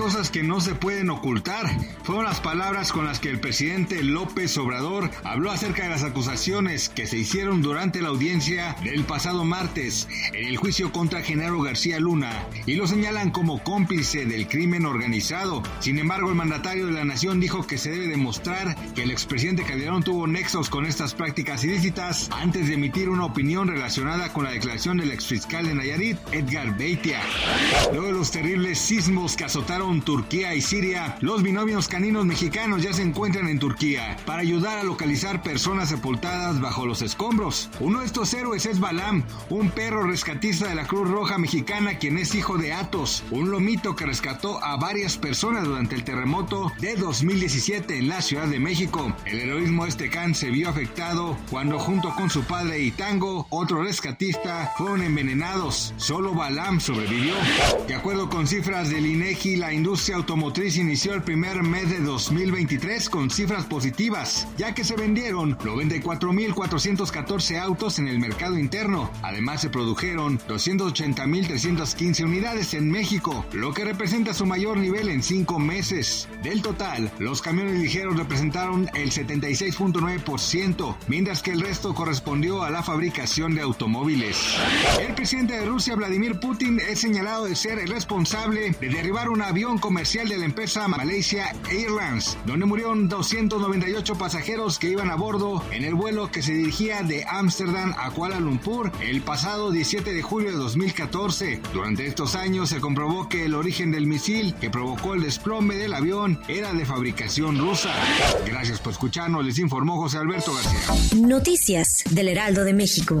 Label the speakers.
Speaker 1: cosas que no se pueden ocultar. Fueron las palabras con las que el presidente López Obrador habló acerca de las acusaciones que se hicieron durante la audiencia del pasado martes en el juicio contra Genaro García Luna y lo señalan como cómplice del crimen organizado. Sin embargo, el mandatario de la nación dijo que se debe demostrar que el expresidente Calderón tuvo nexos con estas prácticas ilícitas antes de emitir una opinión relacionada con la declaración del exfiscal de Nayarit, Edgar Beitia. Luego de los terribles sismos que azotaron Turquía y Siria, los binomios caninos mexicanos ya se encuentran en Turquía para ayudar a localizar personas sepultadas bajo los escombros. Uno de estos héroes es Balam, un perro rescatista de la Cruz Roja Mexicana quien es hijo de Atos, un lomito que rescató a varias personas durante el terremoto de 2017 en la Ciudad de México. El heroísmo de este can se vio afectado cuando junto con su padre y Tango, otro rescatista, fueron envenenados. Solo Balam sobrevivió. De acuerdo con cifras del INEGI, la industria automotriz inició el primer mes de 2023 con cifras positivas, ya que se vendieron 94.414 autos en el mercado interno. Además, se produjeron 280.315 unidades en México, lo que representa su mayor nivel en cinco meses. Del total, los camiones ligeros representaron el 76.9%, mientras que el resto correspondió a la fabricación de automóviles. El presidente de Rusia, Vladimir Putin, es señalado de ser el responsable de derribar un avión comercial de la empresa Malaysia Airlines, donde murieron 298 pasajeros que iban a bordo en el vuelo que se dirigía de Ámsterdam a Kuala Lumpur el pasado 17 de julio de 2014. Durante estos años se comprobó que el origen del misil que provocó el desplome del avión era de fabricación rusa. Gracias por escucharnos, les informó José Alberto García.
Speaker 2: Noticias del Heraldo de México.